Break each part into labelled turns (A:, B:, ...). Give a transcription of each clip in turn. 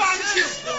A: 都不嫁人，为什么要将反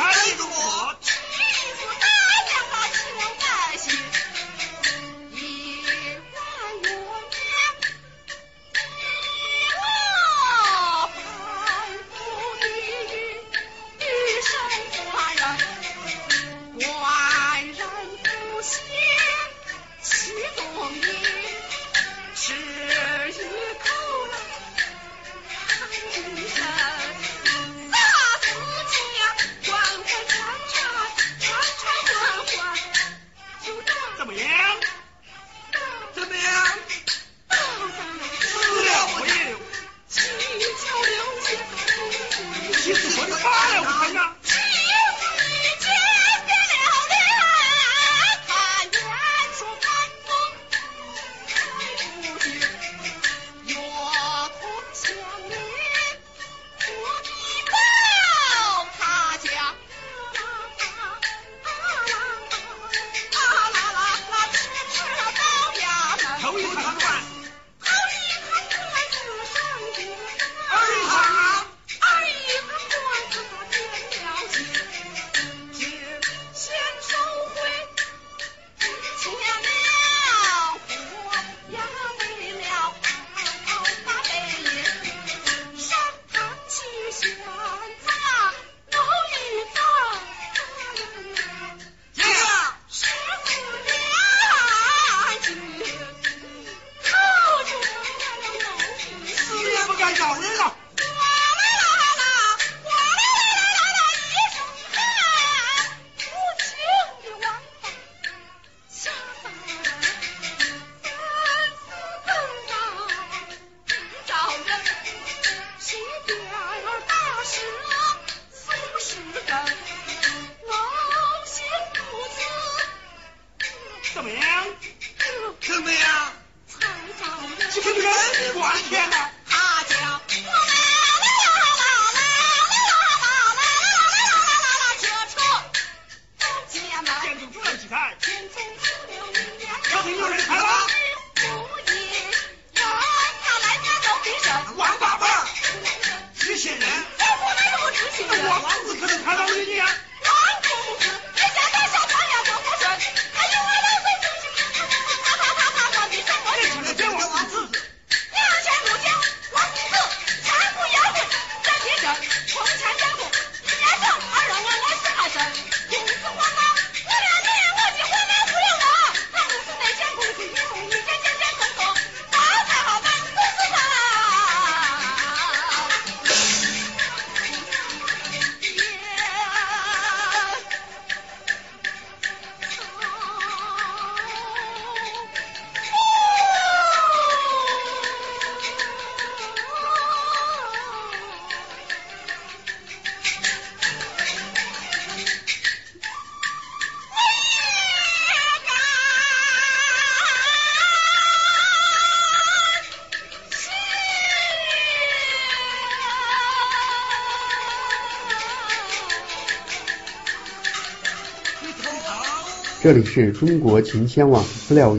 A: 开一个我。come in.
B: 这里是中国秦腔网资料。